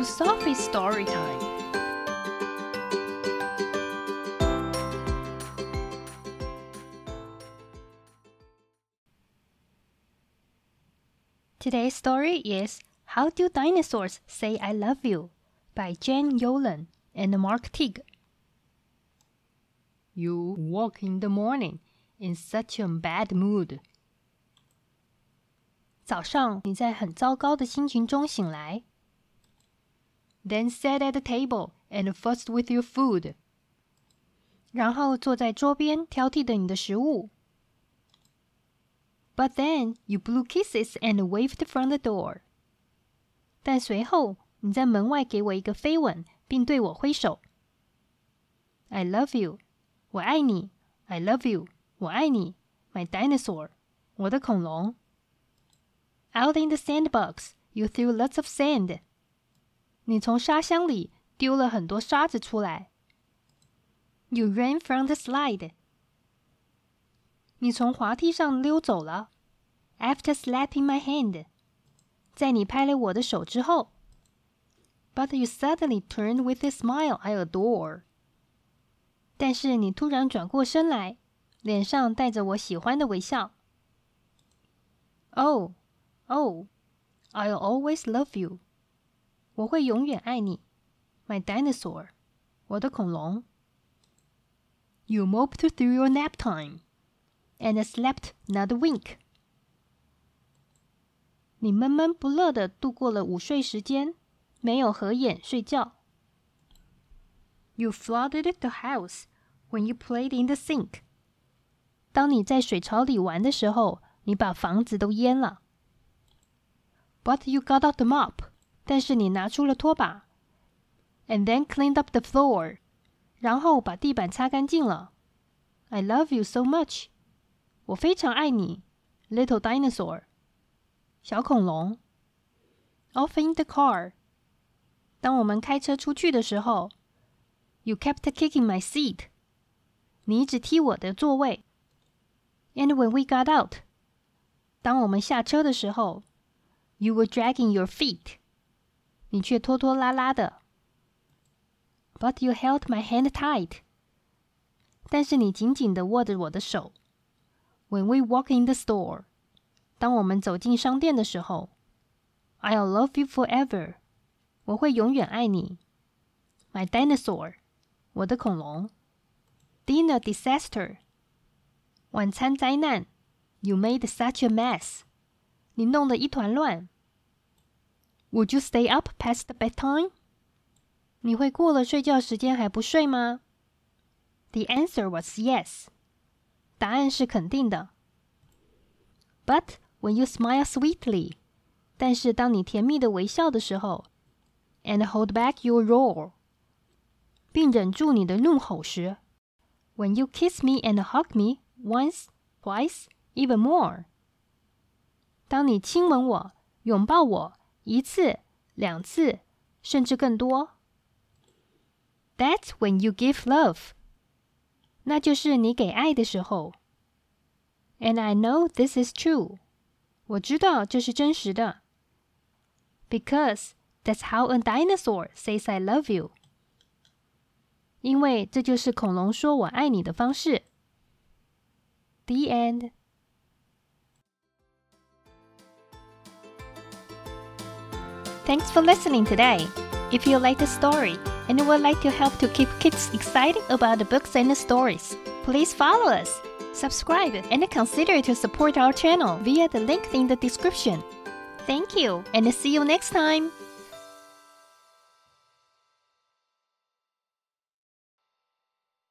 to Sophie's story time. Today's story is How Do Dinosaurs Say I Love You by Jen Yolen and Mark Tigg. You woke in the morning in such a bad mood. 早上你在很糟糕的心情中醒来。 Then sat at the table and fussed with your food. 然后坐在桌边挑剔着你的食物。But then you blew kisses and waved from the door. 但随后你在门外给我一个飞吻，并对我挥手。I love you，我爱你。I love you，我爱你。My dinosaur，我的恐龙。Out in the sandbox, you threw lots of sand. 你从沙箱里丢了很多沙子出来。You ran from the slide. 你从滑梯上溜走了。After slapping my hand. 在你拍了我的手之后。But you suddenly turned with a smile I adore. 但是你突然转过身来，脸上带着我喜欢的微笑。Oh, oh, I'll always love you. 我会永远爱你，My dinosaur，我的恐龙。You moped through your nap time and slept not a wink. 你闷闷不乐的度过了午睡时间，没有合眼睡觉。You flooded the house when you played in the sink. 当你在水槽里玩的时候，你把房子都淹了。But you got out the mop. 但是你拿出了拖把，and then cleaned up the floor，然后把地板擦干净了。I love you so much，我非常爱你，little dinosaur，小恐龙。Off in the car，当我们开车出去的时候，You kept kicking my seat，你一直踢我的座位。And when we got out，当我们下车的时候，You were dragging your feet。 你却拖拖拉拉的。But you held my hand tight。但是你紧紧的握着我的手。When we walk in the store，当我们走进商店的时候，I'll love you forever。我会永远爱你。My dinosaur，我的恐龙。Dinner disaster，晚餐灾难。You made such a mess，你弄得一团乱。 would you stay up past the bedtime? 你会过了睡觉时间还不睡吗？The answer was yes. 答案是肯定的。But when you smile sweetly，但是当你甜蜜的微笑的时候，and hold back your roar，并忍住你的怒吼时，when you kiss me and hug me once, twice, even more，当你亲吻我、拥抱我。 一次、两次，甚至更多。That's when you give love，那就是你给爱的时候。And I know this is true，我知道这是真实的。Because that's how a dinosaur says I love you，因为这就是恐龙说我爱你的方式。The end。 Thanks for listening today. If you like the story and would like to help to keep kids excited about the books and the stories, please follow us, subscribe, and consider to support our channel via the link in the description. Thank you, and see you next time!